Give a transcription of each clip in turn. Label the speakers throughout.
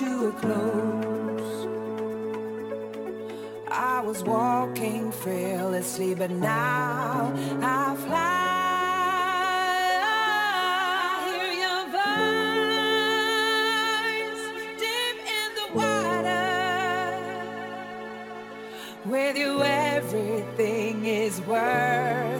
Speaker 1: Close. I was walking fearlessly, but now I fly.
Speaker 2: Your voice deep in the water with you, everything is worth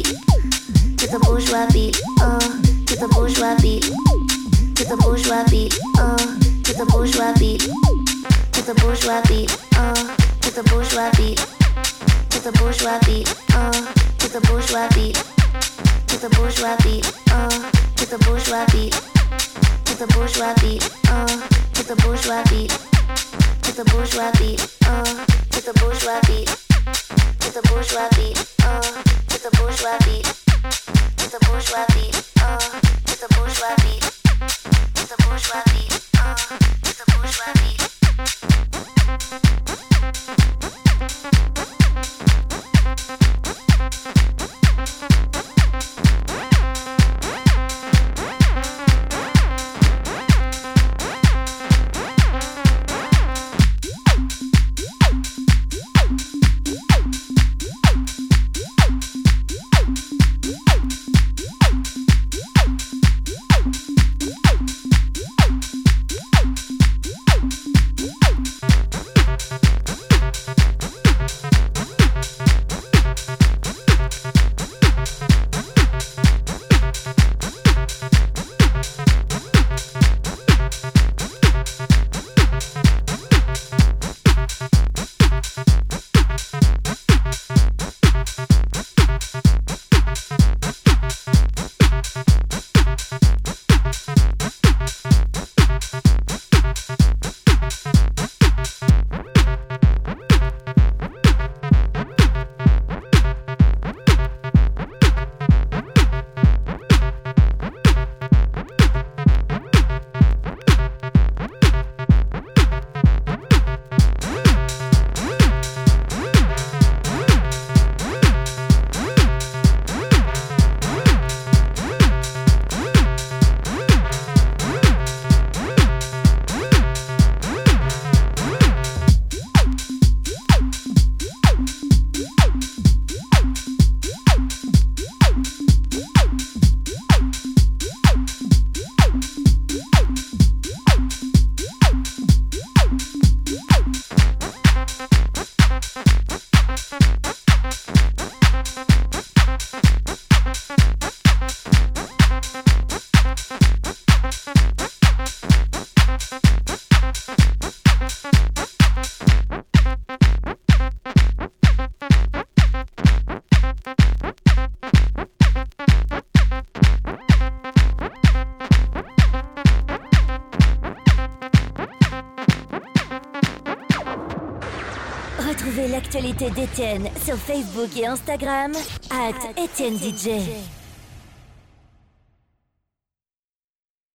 Speaker 3: Profitez d'Étienne sur Facebook et Instagram at Étienne DJ.